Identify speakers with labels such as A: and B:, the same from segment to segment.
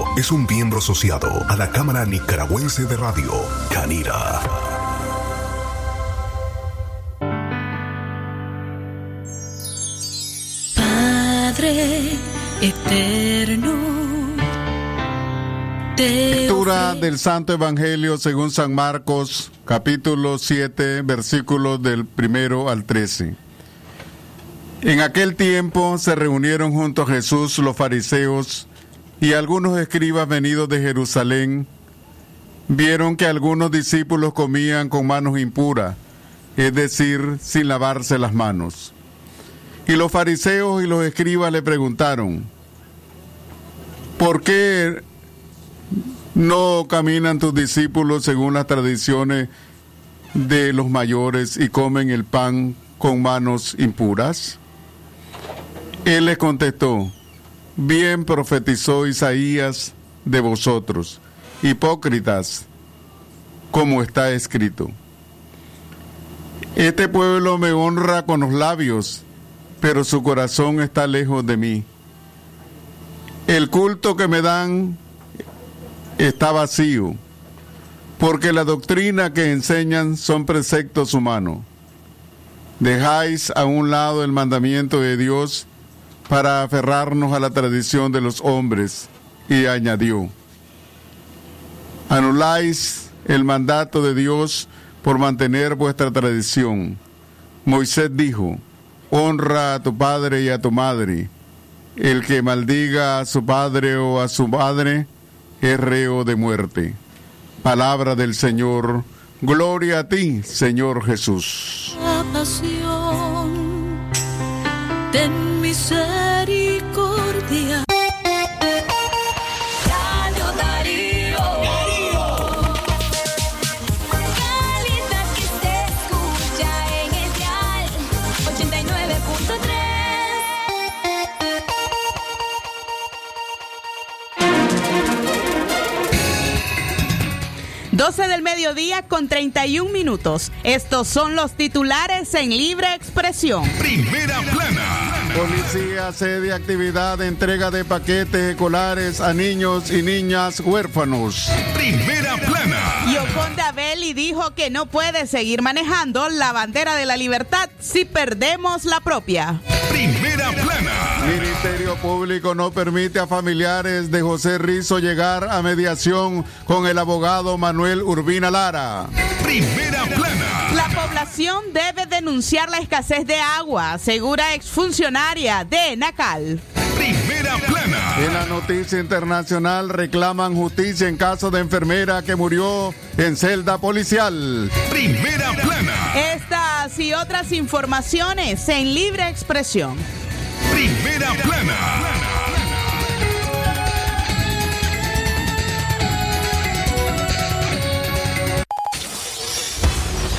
A: Radio es un miembro asociado a la Cámara Nicaragüense de Radio, Canira.
B: Padre eterno.
C: Lectura del Santo Evangelio según San Marcos, capítulo 7, versículos del primero al 13. En aquel tiempo se reunieron junto a Jesús los fariseos y algunos escribas venidos de Jerusalén. Vieron que algunos discípulos comían con manos impuras, es decir, sin lavarse las manos. Y los fariseos y los escribas le preguntaron, ¿por qué no caminan tus discípulos según las tradiciones de los mayores y comen el pan con manos impuras? Él les contestó, bien profetizó Isaías de vosotros, hipócritas, como está escrito. Este pueblo me honra con los labios, pero su corazón está lejos de mí. El culto que me dan está vacío, porque la doctrina que enseñan son preceptos humanos. Dejáis a un lado el mandamiento de Dios para aferrarnos a la tradición de los hombres, y añadió, anuláis el mandato de Dios por mantener vuestra tradición. Moisés dijo, honra a tu padre y a tu madre. El que maldiga a su padre o a su madre es reo de muerte. Palabra del Señor. Gloria a ti, Señor Jesús.
B: Ten misericordia. Calidad que se escucha en el dial 89.3.
D: 12 del mediodía con 31 minutos. Estos son los titulares en libre expresión.
E: Primera plana.
C: Policía sede actividad de entrega de paquetes escolares a niños y niñas huérfanos.
E: Primera plana.
D: Yoconda Belli dijo que no puede seguir manejando la bandera de la libertad si perdemos la propia.
E: Primera plana.
C: Ministerio Público no permite a familiares de José Rizo llegar a mediación con el abogado Manuel Urbina Lara.
E: Primera plana.
D: La población debe denunciar la escasez de agua, asegura exfuncionaria de Nacal.
E: Primera plana.
C: En la noticia internacional reclaman justicia en caso de enfermera que murió en celda policial.
E: Primera plana.
D: Estas y otras informaciones en libre expresión.
E: Primera plana.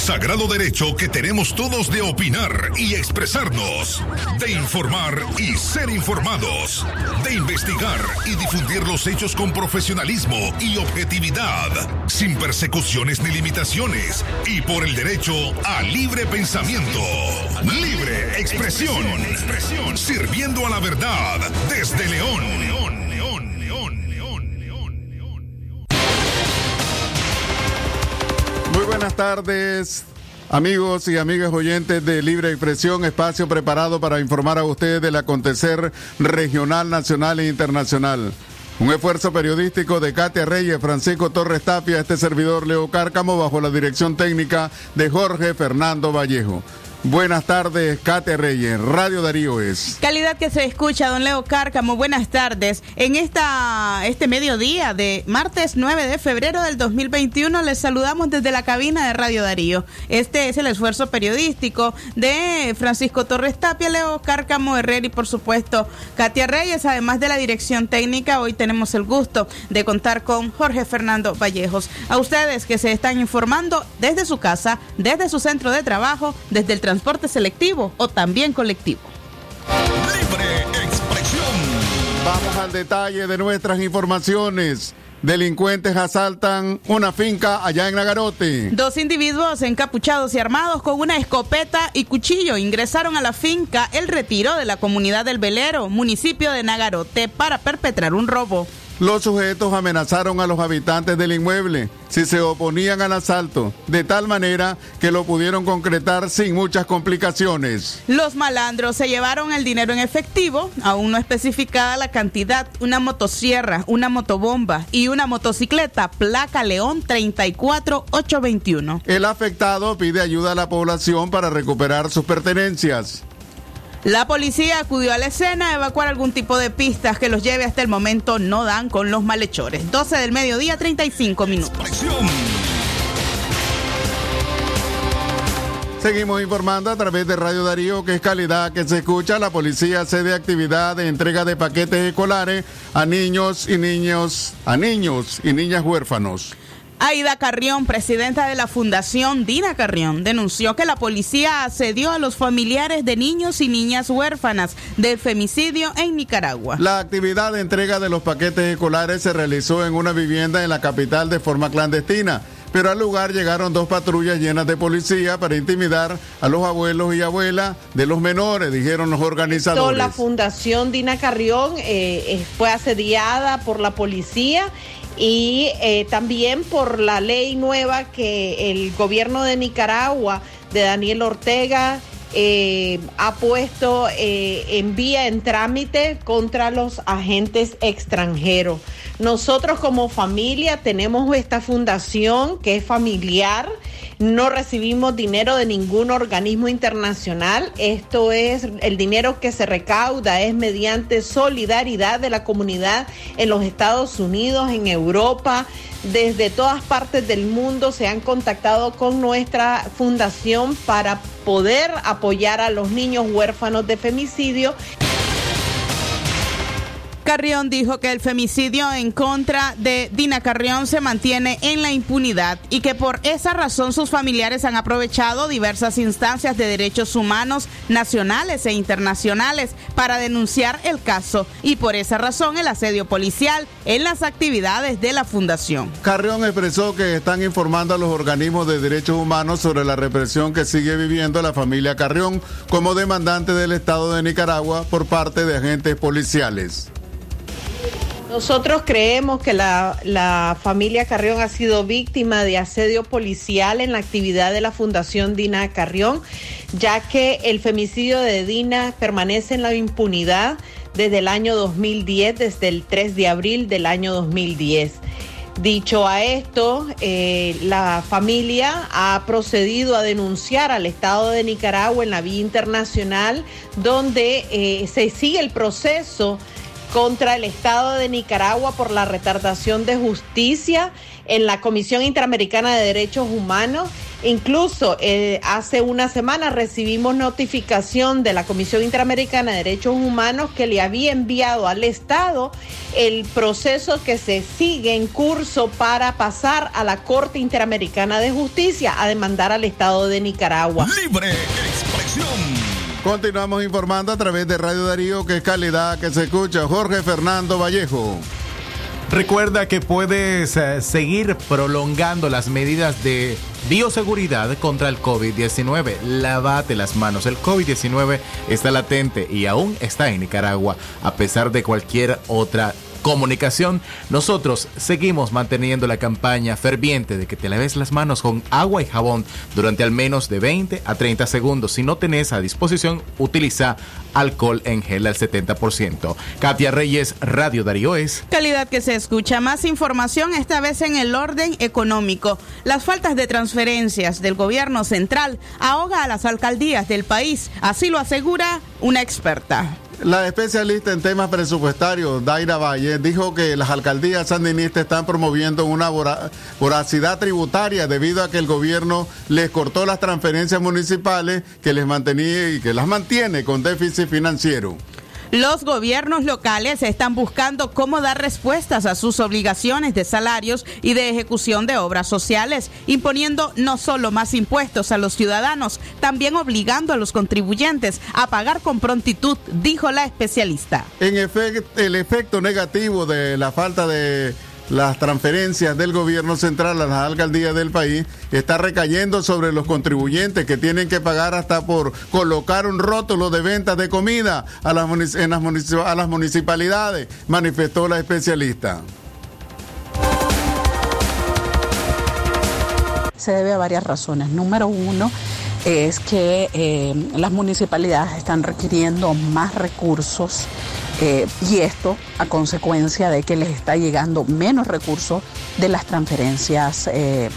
E: Sagrado derecho que tenemos todos de opinar y expresarnos, de informar y ser informados, de investigar y difundir los hechos con profesionalismo y objetividad, sin persecuciones ni limitaciones, y por el derecho a libre pensamiento, libre expresión, sirviendo a la verdad desde León,
C: buenas tardes. Amigos y amigas oyentes de Libre Expresión, espacio preparado para informar a ustedes del acontecer regional, nacional e internacional. Un esfuerzo periodístico de Katia Reyes, Francisco Torres Tapia, este servidor Leo Cárcamo, bajo la dirección técnica de Jorge Fernando Vallejo. Buenas tardes, Katia Reyes, Radio Darío es.
D: Calidad que se escucha, don Leo Cárcamo, buenas tardes. En esta, este mediodía de martes 9 de febrero del 2021 les saludamos desde la cabina de Radio Darío. Este es el esfuerzo periodístico de Francisco Torres Tapia, Leo Cárcamo Herrera y por supuesto Katia Reyes, además de la dirección técnica. Hoy tenemos el gusto de contar con Jorge Fernando Vallejos. A ustedes que se están informando desde su casa, desde su centro de trabajo, desde el transporte selectivo o también colectivo.
E: Libre expresión.
C: Vamos al detalle de nuestras informaciones. Delincuentes asaltan una finca allá en Nagarote.
D: Dos individuos encapuchados y armados con una escopeta y cuchillo ingresaron a la finca El Retiro de la comunidad del Velero, municipio de Nagarote, para perpetrar un robo.
C: Los sujetos amenazaron a los habitantes del inmueble si se oponían al asalto, de tal manera que lo pudieron concretar sin muchas complicaciones.
D: Los malandros se llevaron el dinero en efectivo, aún no especificada la cantidad, una motosierra, una motobomba y una motocicleta placa León 34821.
C: El afectado pide ayuda a la población para recuperar sus pertenencias.
D: La policía acudió a la escena a evacuar algún tipo de pistas que los lleve hasta el momento no dan con los malhechores. 12 del mediodía, 35 minutos.
C: Seguimos informando a través de Radio Darío, que es calidad que se escucha. La policía cede actividad de entrega de paquetes escolares a niños y niños, a niños y niñas huérfanos.
D: Aida Carrión, presidenta de la Fundación Dina Carrión, denunció que la policía accedió a los familiares de niños y niñas huérfanas del femicidio en Nicaragua.
C: La actividad de entrega de los paquetes escolares se realizó en una vivienda en la capital de forma clandestina, pero al lugar llegaron dos patrullas llenas de policía para intimidar a los abuelos y abuelas de los menores, dijeron los organizadores.
F: La Fundación Dina Carrión eh, eh, fue asediada por la policía y eh, también por la ley nueva que el gobierno de Nicaragua, de Daniel Ortega, eh, ha puesto eh, en vía, en trámite contra los agentes extranjeros. Nosotros como familia tenemos esta fundación que es familiar. No recibimos dinero de ningún organismo internacional. Esto es el dinero que se recauda es mediante solidaridad de la comunidad en los Estados Unidos, en Europa, desde todas partes del mundo se han contactado con nuestra fundación para poder apoyar a los niños huérfanos de femicidio.
D: Carrión dijo que el femicidio en contra de Dina Carrión se mantiene en la impunidad y que por esa razón sus familiares han aprovechado diversas instancias de derechos humanos nacionales e internacionales para denunciar el caso y por esa razón el asedio policial en las actividades de la fundación.
C: Carrión expresó que están informando a los organismos de derechos humanos sobre la represión que sigue viviendo la familia Carrión como demandante del Estado de Nicaragua por parte de agentes policiales.
F: Nosotros creemos que la, la, familia Carrión ha sido víctima de asedio policial en la actividad de la Fundación Dina Carrión, ya que el femicidio de Dina permanece en la impunidad desde el año 2010, desde el 3 de abril del año 2010. Dicho a esto, eh, la familia ha procedido a denunciar al Estado de Nicaragua en la vía internacional, donde eh, se sigue el proceso contra el Estado de Nicaragua por la retardación de justicia en la Comisión Interamericana de Derechos Humanos. Incluso eh, hace una semana recibimos notificación de la Comisión Interamericana de Derechos Humanos que le había enviado al Estado el proceso que se sigue en curso para pasar a la Corte Interamericana de Justicia a demandar al Estado de Nicaragua.
E: Libre expresión.
C: Continuamos informando a través de Radio Darío, que es calidad que se escucha. Jorge Fernando Vallejo.
G: Recuerda que puedes eh, seguir prolongando las medidas de bioseguridad contra el COVID-19. Lávate las manos. El COVID-19 está latente y aún está en Nicaragua, a pesar de cualquier otra comunicación, nosotros seguimos manteniendo la campaña ferviente de que te laves las manos con agua y jabón durante al menos de 20 a 30 segundos. Si no tenés a disposición, utiliza alcohol en gel al 70%. Katia Reyes, Radio Darío es.
D: Calidad que se escucha. Más información esta vez en el orden económico. Las faltas de transferencias del gobierno central ahoga a las alcaldías del país. Así lo asegura una experta.
C: La especialista en temas presupuestarios, Daira Valle, dijo que las alcaldías sandinistas están promoviendo una voracidad tributaria debido a que el gobierno les cortó las transferencias municipales que les mantenía y que las mantiene con déficit financiero.
D: Los gobiernos locales están buscando cómo dar respuestas a sus obligaciones de salarios y de ejecución de obras sociales, imponiendo no solo más impuestos a los ciudadanos, también obligando a los contribuyentes a pagar con prontitud, dijo la especialista.
C: En efecto, el efecto negativo de la falta de las transferencias del gobierno central a las alcaldías del país está recayendo sobre los contribuyentes que tienen que pagar hasta por colocar un rótulo de ventas de comida a las, en las, a las municipalidades, manifestó la especialista.
H: Se debe a varias razones. Número uno es que eh, las municipalidades están requiriendo más recursos y esto a consecuencia de que les está llegando menos recursos de las transferencias eh,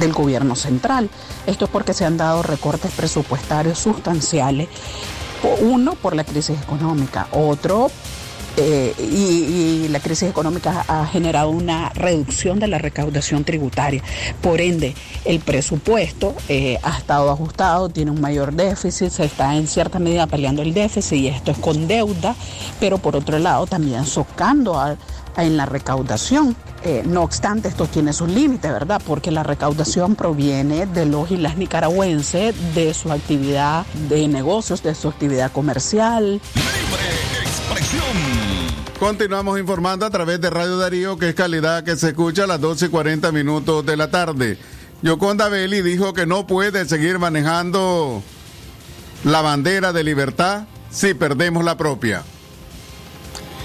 H: del gobierno central. Esto es porque se han dado recortes presupuestarios sustanciales. Uno por la crisis económica, otro eh, y, la crisis económica ha generado una reducción de la recaudación tributaria. Por ende, el presupuesto eh, ha estado ajustado, tiene un mayor déficit, se está en cierta medida peleando el déficit y esto es con deuda, pero por otro lado también socando en la recaudación. Eh, no obstante, esto tiene sus límites, ¿verdad? Porque la recaudación proviene de los y nicaragüenses, de su actividad de negocios, de su actividad comercial,
C: Continuamos informando a través de Radio Darío, que es calidad que se escucha a las 12 y 40 minutos de la tarde. Yoconda Belli dijo que no puede seguir manejando la bandera de libertad si perdemos la propia.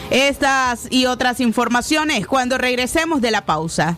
D: Estas y otras informaciones cuando regresemos de la pausa.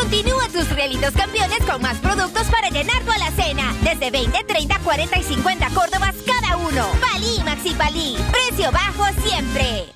I: Continúa tus realitos campeones con más productos para llenar tu alacena. Desde 20, 30, 40 y 50 Córdobas cada uno. Palí Maxi Palí. Precio bajo siempre.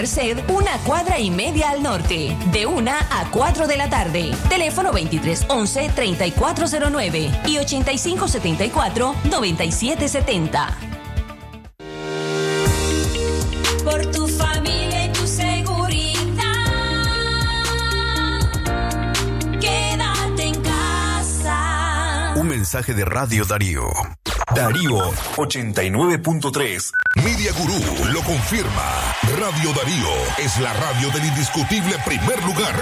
J: Merced, una cuadra y media al norte, de 1 a 4 de la tarde. Teléfono 2311-3409 y 8574-9770.
B: Por tu familia y tu seguridad. Quédate en casa.
A: Un mensaje de Radio Darío. Darío 89.3.
E: Media Gurú lo confirma. Radio Darío es la radio del indiscutible primer lugar.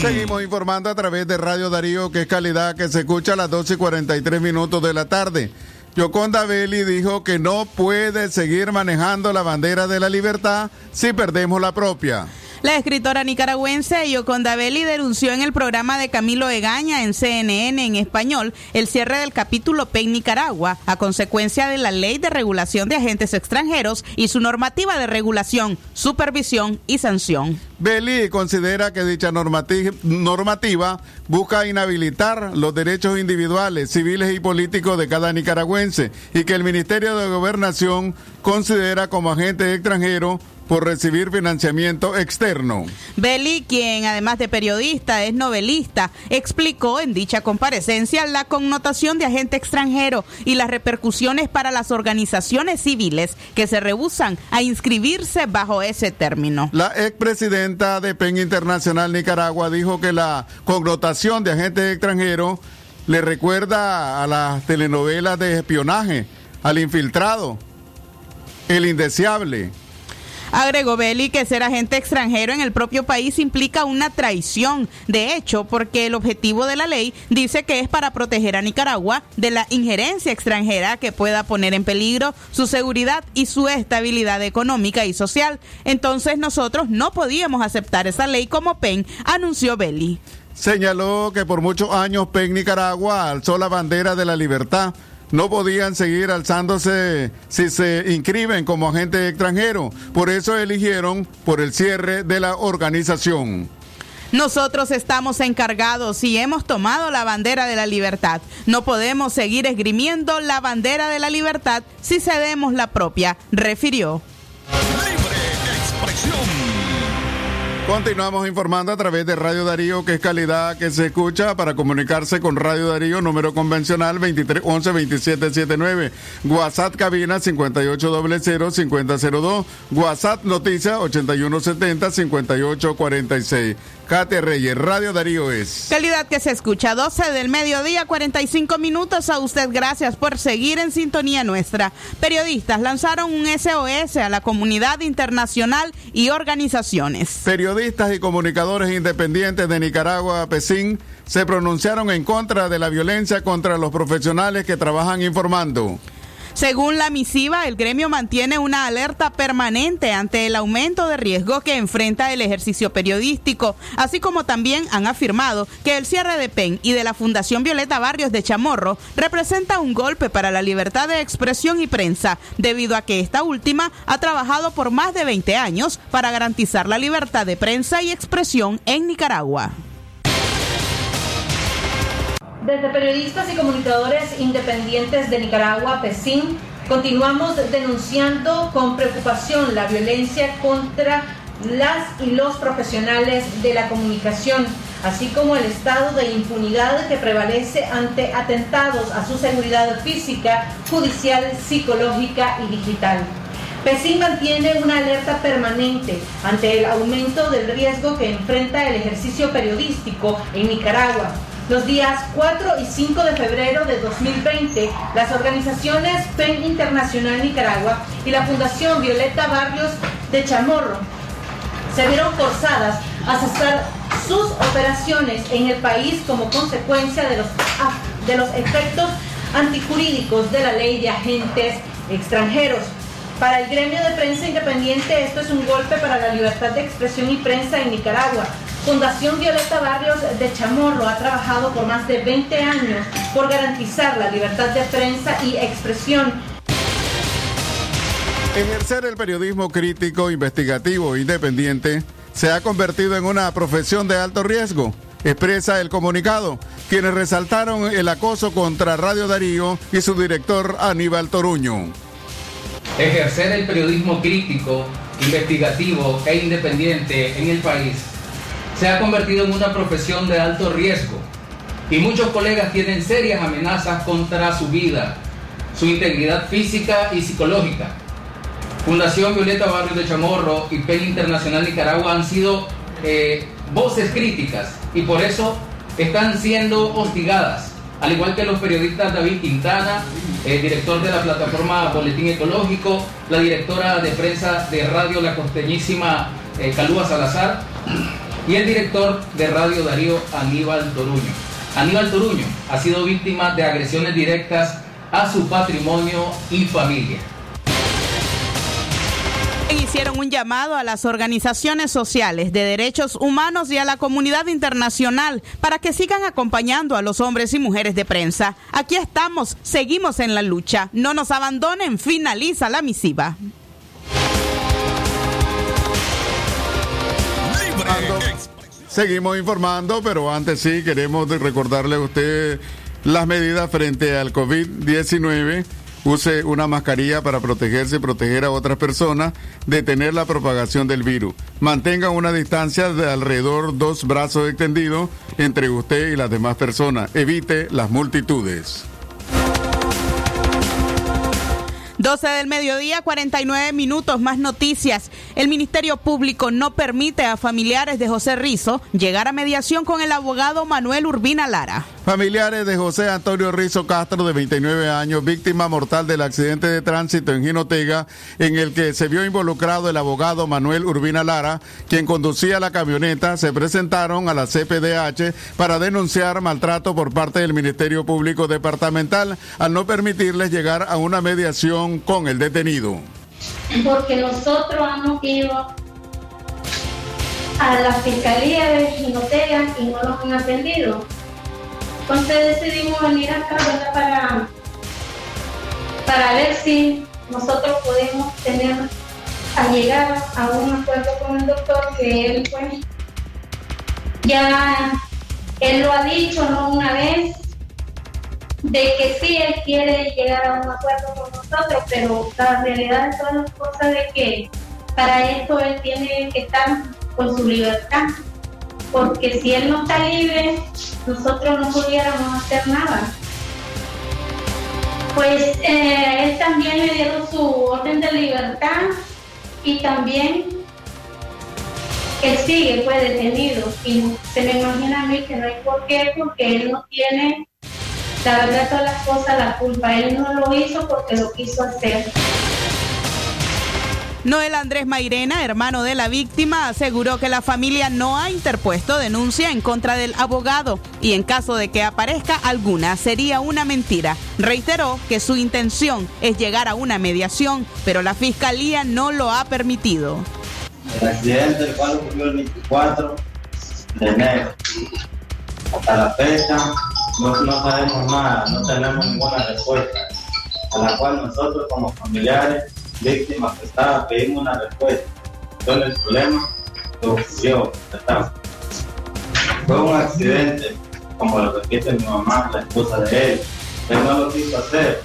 C: Seguimos informando a través de Radio Darío, que es calidad que se escucha a las 12 y 43 minutos de la tarde. Yoconda Belli dijo que no puede seguir manejando la bandera de la libertad si perdemos la propia.
D: La escritora nicaragüense Yoconda Belli denunció en el programa de Camilo Egaña en CNN en español el cierre del capítulo P en Nicaragua a consecuencia de la ley de regulación de agentes extranjeros y su normativa de regulación, supervisión y sanción.
C: Belli considera que dicha normati- normativa busca inhabilitar los derechos individuales, civiles y políticos de cada nicaragüense y que el Ministerio de Gobernación considera como agentes extranjeros por recibir financiamiento externo.
D: Belli, quien además de periodista es novelista, explicó en dicha comparecencia la connotación de agente extranjero y las repercusiones para las organizaciones civiles que se rehusan a inscribirse bajo ese término.
C: La expresidenta de PEN Internacional Nicaragua dijo que la connotación de agente extranjero le recuerda a las telenovelas de espionaje, al infiltrado, el indeseable.
D: Agregó Belli que ser agente extranjero en el propio país implica una traición, de hecho, porque el objetivo de la ley dice que es para proteger a Nicaragua de la injerencia extranjera que pueda poner en peligro su seguridad y su estabilidad económica y social. Entonces nosotros no podíamos aceptar esa ley como PEN, anunció Belli.
C: Señaló que por muchos años PEN Nicaragua alzó la bandera de la libertad no podían seguir alzándose si se inscriben como agente extranjero. Por eso eligieron por el cierre de la organización.
D: Nosotros estamos encargados y hemos tomado la bandera de la libertad. No podemos seguir esgrimiendo la bandera de la libertad si cedemos la propia, refirió.
C: Continuamos informando a través de Radio Darío, que es calidad que se escucha para comunicarse con Radio Darío, número convencional 2311-2779. WhatsApp cabina 5800-5002. WhatsApp noticia 8170-5846. Kate Reyes, Radio Darío es.
D: Calidad que se escucha, 12 del mediodía, 45 minutos. A usted, gracias por seguir en sintonía nuestra. Periodistas lanzaron un SOS a la comunidad internacional y organizaciones.
C: Periodistas y comunicadores independientes de Nicaragua, PESIN, se pronunciaron en contra de la violencia contra los profesionales que trabajan informando.
D: Según la misiva, el gremio mantiene una alerta permanente ante el aumento de riesgo que enfrenta el ejercicio periodístico, así como también han afirmado que el cierre de PEN y de la Fundación Violeta Barrios de Chamorro representa un golpe para la libertad de expresión y prensa, debido a que esta última ha trabajado por más de 20 años para garantizar la libertad de prensa y expresión en Nicaragua.
K: Desde periodistas y comunicadores independientes de Nicaragua, PESIN, continuamos denunciando con preocupación la violencia contra las y los profesionales de la comunicación, así como el estado de impunidad que prevalece ante atentados a su seguridad física, judicial, psicológica y digital. PESIN mantiene una alerta permanente ante el aumento del riesgo que enfrenta el ejercicio periodístico en Nicaragua los días 4 y 5 de febrero de 2020, las organizaciones PEN Internacional Nicaragua y la Fundación Violeta Barrios de Chamorro se vieron forzadas a cesar sus operaciones en el país como consecuencia de los, de los efectos antijurídicos de la ley de agentes extranjeros. Para el gremio de prensa independiente esto es un golpe para la libertad de expresión y prensa en Nicaragua, Fundación Violeta Barrios de Chamorro ha trabajado por más de 20 años por garantizar la libertad de prensa y expresión.
C: Ejercer el periodismo crítico, investigativo e independiente se ha convertido en una profesión de alto riesgo, expresa el comunicado, quienes resaltaron el acoso contra Radio Darío y su director Aníbal Toruño.
L: Ejercer el periodismo crítico, investigativo e independiente en el país se ha convertido en una profesión de alto riesgo y muchos colegas tienen serias amenazas contra su vida, su integridad física y psicológica. Fundación Violeta Barrio de Chamorro y PEN Internacional Nicaragua han sido eh, voces críticas y por eso están siendo hostigadas, al igual que los periodistas David Quintana, el director de la plataforma Boletín Ecológico, la directora de prensa de Radio La Costeñísima, eh, Calúa Salazar, y el director de Radio Darío, Aníbal Toruño. Aníbal Toruño ha sido víctima de agresiones directas a su patrimonio y familia.
D: Hicieron un llamado a las organizaciones sociales de derechos humanos y a la comunidad internacional para que sigan acompañando a los hombres y mujeres de prensa. Aquí estamos, seguimos en la lucha. No nos abandonen, finaliza la misiva.
C: Seguimos informando, pero antes sí queremos recordarle a usted las medidas frente al COVID-19. Use una mascarilla para protegerse y proteger a otras personas, detener la propagación del virus. Mantenga una distancia de alrededor dos brazos extendidos entre usted y las demás personas. Evite las multitudes.
D: 12 del mediodía, 49 minutos, más noticias. El Ministerio Público no permite a familiares de José Rizo llegar a mediación con el abogado Manuel Urbina Lara.
C: Familiares de José Antonio Rizo Castro, de 29 años, víctima mortal del accidente de tránsito en Jinotega, en el que se vio involucrado el abogado Manuel Urbina Lara, quien conducía la camioneta, se presentaron a la CPDH para denunciar maltrato por parte del Ministerio Público Departamental al no permitirles llegar a una mediación con el detenido.
M: Porque nosotros hemos ido a la Fiscalía de Jinotega y no nos han atendido. Entonces decidimos venir acá para, para ver si nosotros podemos tener a llegar a un acuerdo con el doctor que él pues ya él lo ha dicho no una vez de que sí él quiere llegar a un acuerdo con nosotros pero la realidad de todas las de que para esto él tiene que estar con su libertad porque si él no está libre, nosotros no pudiéramos hacer nada. Pues eh, él también le dieron su orden de libertad y también él sigue pues detenido y se me imagina a mí que no hay por qué porque él no tiene la verdad todas las cosas la culpa él no lo hizo porque lo quiso hacer
D: Noel Andrés Mairena, hermano de la víctima, aseguró que la familia no ha interpuesto denuncia en contra del abogado y en caso de que aparezca alguna sería una mentira. Reiteró que su intención es llegar a una mediación, pero la fiscalía no lo ha permitido.
N: El accidente, el cual ocurrió el 24 de enero. Hasta la fecha no, no sabemos nada, no tenemos ninguna respuesta, a la cual nosotros como familiares víctima afectada, pedimos una respuesta. Entonces el problema que ocurrió, Fue un accidente, como lo repite mi mamá, la esposa de él. Él no lo quiso hacer.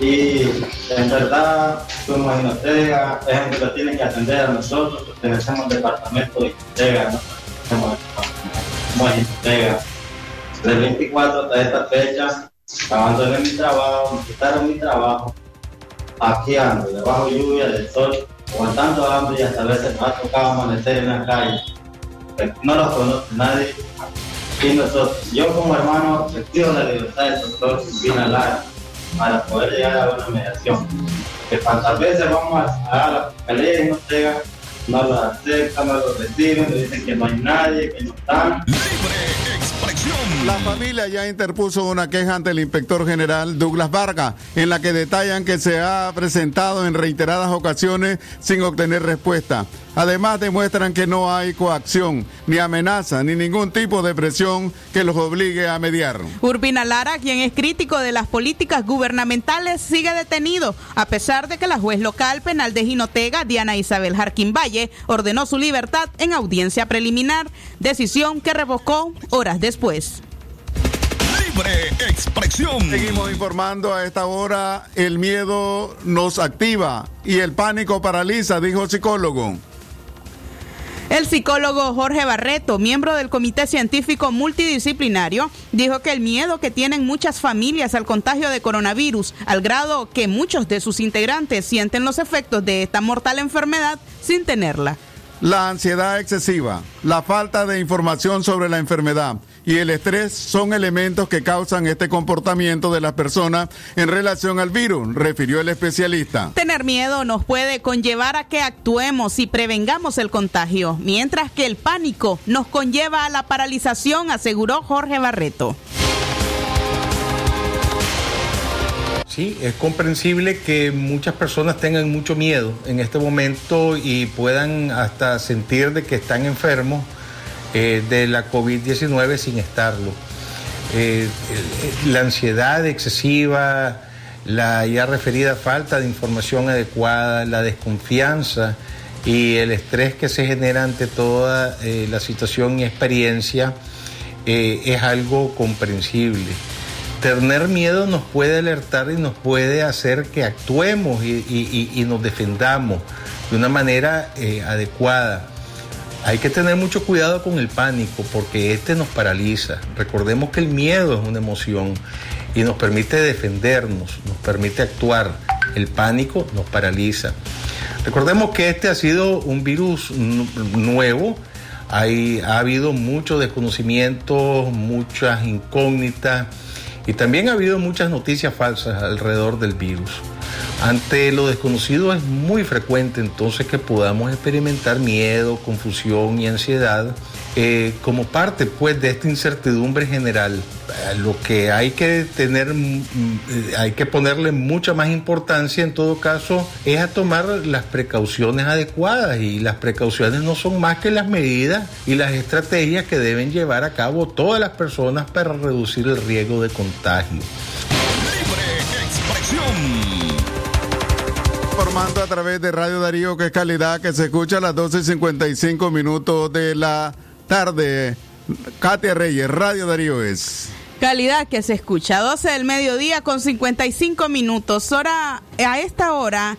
N: Y en verdad, fuimos en Ortega, es lo tiene que atender a nosotros, pertenecemos al departamento de Ortega, no en Ortega. Del 24 hasta esta fecha, abandoné mi trabajo, me quitaron mi trabajo, aquí ando, debajo lluvia, del sol, aguantando hambre y hasta a veces nos ha tocado amanecer en la calle. No nos conoce nadie. Y nosotros, yo como hermano, pido la libertad del doctor Silvina Lara para poder llegar a una mediación. Que cuantas veces vamos a, la fiscalía y nos llega, no lo aceptan, no lo reciben, nos dicen que no hay nadie, que no están.
C: La familia ya interpuso una queja ante el inspector general Douglas Vargas, en la que detallan que se ha presentado en reiteradas ocasiones sin obtener respuesta. Además, demuestran que no hay coacción, ni amenaza, ni ningún tipo de presión que los obligue a mediar.
D: Urbina Lara, quien es crítico de las políticas gubernamentales, sigue detenido, a pesar de que la juez local penal de Jinotega, Diana Isabel Jarquín Valle, ordenó su libertad en audiencia preliminar, decisión que revocó horas después.
E: Libre expresión.
C: Seguimos informando a esta hora. El miedo nos activa y el pánico paraliza, dijo el psicólogo.
D: El psicólogo Jorge Barreto, miembro del Comité Científico Multidisciplinario, dijo que el miedo que tienen muchas familias al contagio de coronavirus, al grado que muchos de sus integrantes sienten los efectos de esta mortal enfermedad sin tenerla.
C: La ansiedad excesiva, la falta de información sobre la enfermedad y el estrés son elementos que causan este comportamiento de las personas en relación al virus, refirió el especialista.
D: Tener miedo nos puede conllevar a que actuemos y prevengamos el contagio, mientras que el pánico nos conlleva a la paralización, aseguró Jorge Barreto.
O: Sí, es comprensible que muchas personas tengan mucho miedo en este momento y puedan hasta sentir de que están enfermos eh, de la COVID-19 sin estarlo. Eh, la ansiedad excesiva, la ya referida falta de información adecuada, la desconfianza y el estrés que se genera ante toda eh, la situación y experiencia es algo comprensible tener miedo nos puede alertar y nos puede hacer que actuemos y, nos defendamos de una manera eh, adecuada. Hay que tener mucho cuidado con el pánico porque este nos paraliza. Recordemos que el miedo es una emoción y nos permite defendernos, nos permite actuar. El pánico nos paraliza. Recordemos que este ha sido un virus nu- nuevo. Hay, ha habido mucho desconocimiento, muchas incógnitas y también ha habido muchas noticias falsas alrededor del virus. Ante lo desconocido es muy frecuente entonces que podamos experimentar miedo, confusión y ansiedad eh, como parte pues de esta incertidumbre general. Eh, Lo que hay que tener, mm, eh, hay que ponerle mucha más importancia en todo caso es a tomar las precauciones adecuadas y las precauciones no son más que las medidas y las estrategias que deben llevar a cabo todas las personas para reducir el riesgo de contagio.
C: Informando a través de Radio Darío, que es calidad, que se escucha a las 12.55 minutos de la tarde. Katia Reyes, Radio Darío es.
D: Calidad que se escucha, 12 del mediodía con 55 minutos. Hora, a esta hora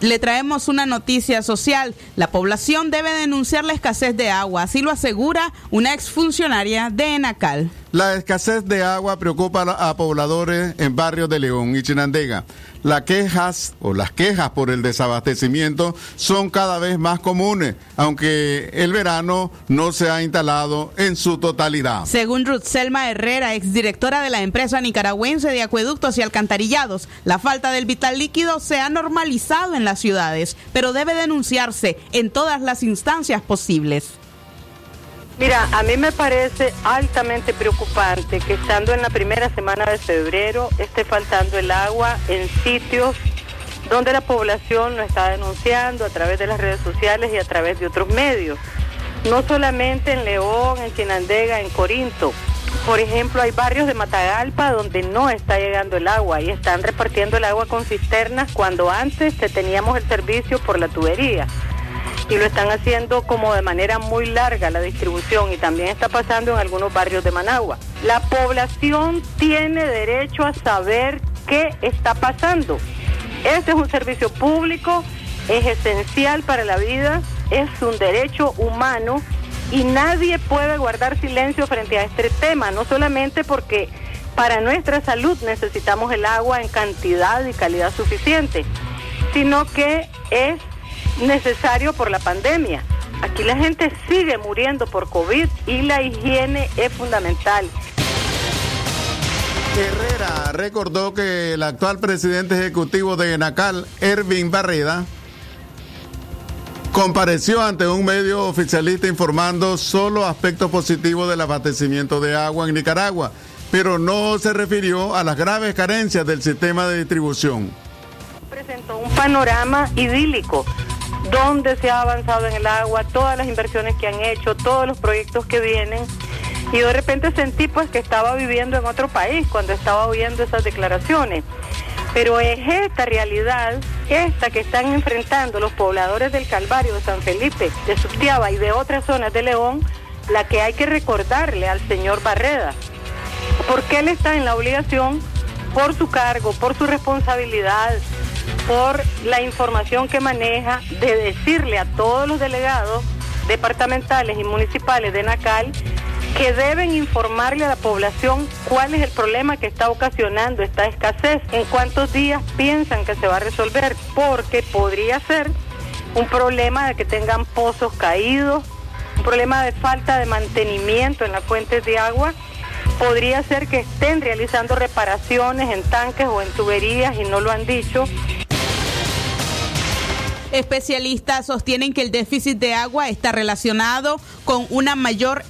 D: le traemos una noticia social. La población debe denunciar la escasez de agua, así lo asegura una exfuncionaria de Enacal.
C: La escasez de agua preocupa a la- a pobladores en barrios de León y Chinandega. Las quejas o las quejas por el desabastecimiento son cada vez más comunes, aunque el verano no se ha instalado en su totalidad.
D: Según Ruth Selma Herrera, exdirectora de la empresa nicaragüense de acueductos y alcantarillados, la falta del vital líquido se ha normalizado en las ciudades, pero debe denunciarse en todas las instancias posibles.
P: Mira, a mí me parece altamente preocupante que estando en la primera semana de febrero esté faltando el agua en sitios donde la población lo está denunciando a través de las redes sociales y a través de otros medios. No solamente en León, en Chinandega, en Corinto. Por ejemplo, hay barrios de Matagalpa donde no está llegando el agua y están repartiendo el agua con cisternas cuando antes te teníamos el servicio por la tubería y lo están haciendo como de manera muy larga la distribución y también está pasando en algunos barrios de Managua. La población tiene derecho a saber qué está pasando. Este es un servicio público, es esencial para la vida, es un derecho humano y nadie puede guardar silencio frente a este tema, no solamente porque para nuestra salud necesitamos el agua en cantidad y calidad suficiente, sino que es necesario por la pandemia. Aquí la gente sigue muriendo por COVID y la higiene es fundamental.
C: Herrera recordó que el actual presidente ejecutivo de Enacal, Ervin Barreda, compareció ante un medio oficialista informando solo aspectos positivos del abastecimiento de agua en Nicaragua, pero no se refirió a las graves carencias del sistema de distribución.
P: Presentó un panorama idílico donde se ha avanzado en el agua, todas las inversiones que han hecho, todos los proyectos que vienen. Y de repente sentí pues que estaba viviendo en otro país cuando estaba oyendo esas declaraciones. Pero es esta realidad, esta que están enfrentando los pobladores del Calvario de San Felipe, de Sustiaba y de otras zonas de León, la que hay que recordarle al señor Barreda. Porque él está en la obligación, por su cargo, por su responsabilidad, por la información que maneja, de decirle a todos los delegados departamentales y municipales de Nacal que deben informarle a la población cuál es el problema que está ocasionando esta escasez, en cuántos días piensan que se va a resolver, porque podría ser un problema de que tengan pozos caídos, un problema de falta de mantenimiento en las fuentes de agua, podría ser que estén realizando reparaciones en tanques o en tuberías y no lo han dicho.
D: Especialistas sostienen que el déficit de agua está relacionado con una mayor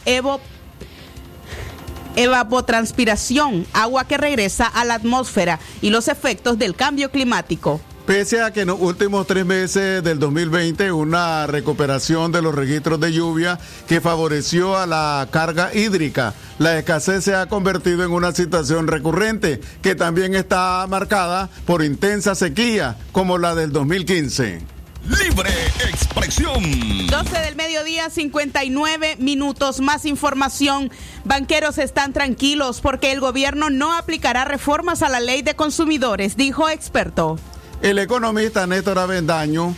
D: evapotranspiración, agua que regresa a la atmósfera y los efectos del cambio climático.
C: Pese a que en los últimos tres meses del 2020 una recuperación de los registros de lluvia que favoreció a la carga hídrica, la escasez se ha convertido en una situación recurrente que también está marcada por intensa sequía como la del 2015.
E: Libre Expresión.
D: 12 del mediodía, 59 minutos. Más información. Banqueros están tranquilos porque el gobierno no aplicará reformas a la ley de consumidores, dijo experto.
C: El economista Néstor Avendaño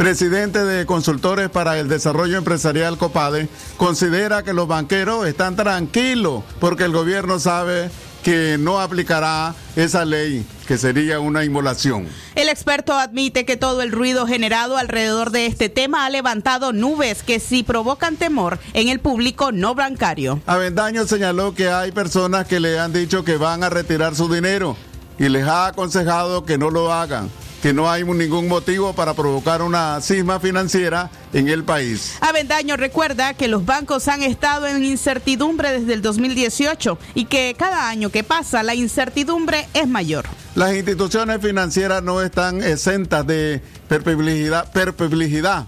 C: presidente de Consultores para el Desarrollo Empresarial COPADE, considera que los banqueros están tranquilos porque el gobierno sabe que no aplicará esa ley, que sería una inmolación.
D: El experto admite que todo el ruido generado alrededor de este tema ha levantado nubes que sí provocan temor en el público no bancario.
C: Avendaño señaló que hay personas que le han dicho que van a retirar su dinero y les ha aconsejado que no lo hagan que no hay ningún motivo para provocar una cisma financiera en el país.
D: Avendaño recuerda que los bancos han estado en incertidumbre desde el 2018 y que cada año que pasa la incertidumbre es mayor.
C: Las instituciones financieras no están exentas de perpetuidad.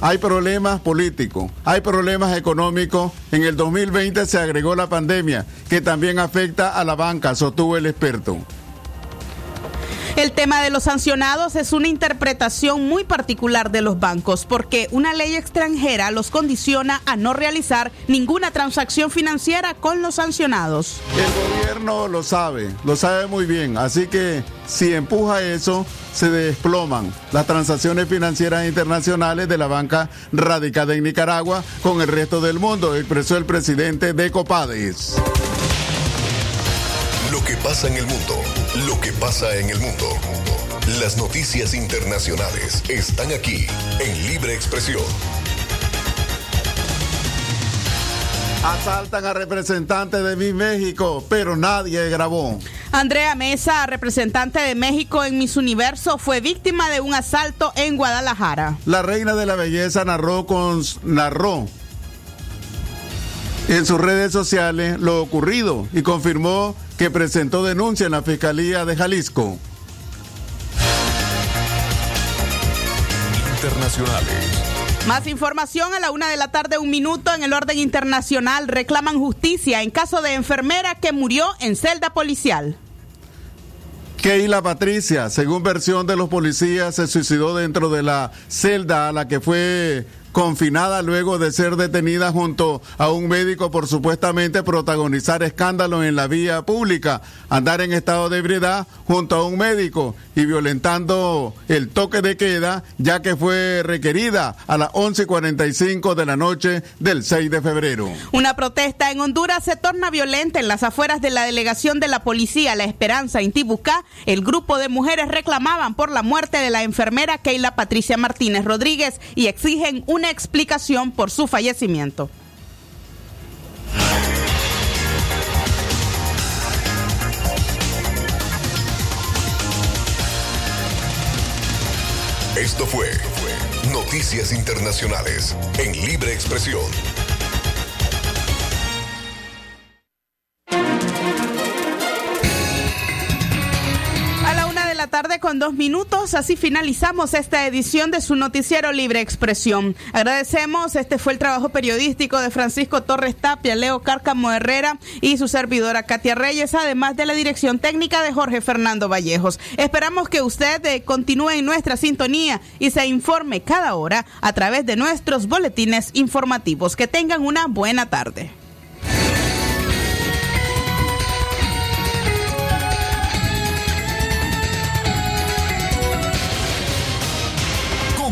C: Hay problemas políticos, hay problemas económicos. En el 2020 se agregó la pandemia, que también afecta a la banca, sostuvo el experto.
D: El tema de los sancionados es una interpretación muy particular de los bancos porque una ley extranjera los condiciona a no realizar ninguna transacción financiera con los sancionados.
C: El gobierno lo sabe, lo sabe muy bien, así que si empuja eso, se desploman las transacciones financieras internacionales de la banca radicada en Nicaragua con el resto del mundo, expresó el presidente de Copades.
A: Lo que pasa en el mundo, lo que pasa en el mundo. Las noticias internacionales están aquí en Libre Expresión.
C: Asaltan a representantes de Mi México, pero nadie grabó.
D: Andrea Mesa, representante de México en Miss Universo, fue víctima de un asalto en Guadalajara.
C: La reina de la belleza narró con narró en sus redes sociales lo ocurrido y confirmó que presentó denuncia en la Fiscalía de Jalisco.
A: Internacionales.
D: Más información a la una de la tarde, un minuto en el orden internacional. Reclaman justicia en caso de enfermera que murió en celda policial.
C: Keila Patricia, según versión de los policías, se suicidó dentro de la celda a la que fue confinada luego de ser detenida junto a un médico por supuestamente protagonizar escándalos en la vía pública, andar en estado de ebriedad junto a un médico y violentando el toque de queda, ya que fue requerida a las 11:45 de la noche del 6 de febrero.
D: Una protesta en Honduras se torna violenta en las afueras de la delegación de la policía La Esperanza en. El grupo de mujeres reclamaban por la muerte de la enfermera Keila Patricia Martínez Rodríguez y exigen una explicación por su fallecimiento.
A: Esto fue Noticias Internacionales en Libre Expresión.
D: Con dos minutos, así finalizamos esta edición de su noticiero Libre Expresión. Agradecemos, este fue el trabajo periodístico de Francisco Torres Tapia, Leo Cárcamo Herrera y su servidora Katia Reyes, además de la dirección técnica de Jorge Fernando Vallejos. Esperamos que usted eh, continúe en nuestra sintonía y se informe cada hora a través de nuestros boletines informativos. Que tengan una buena tarde.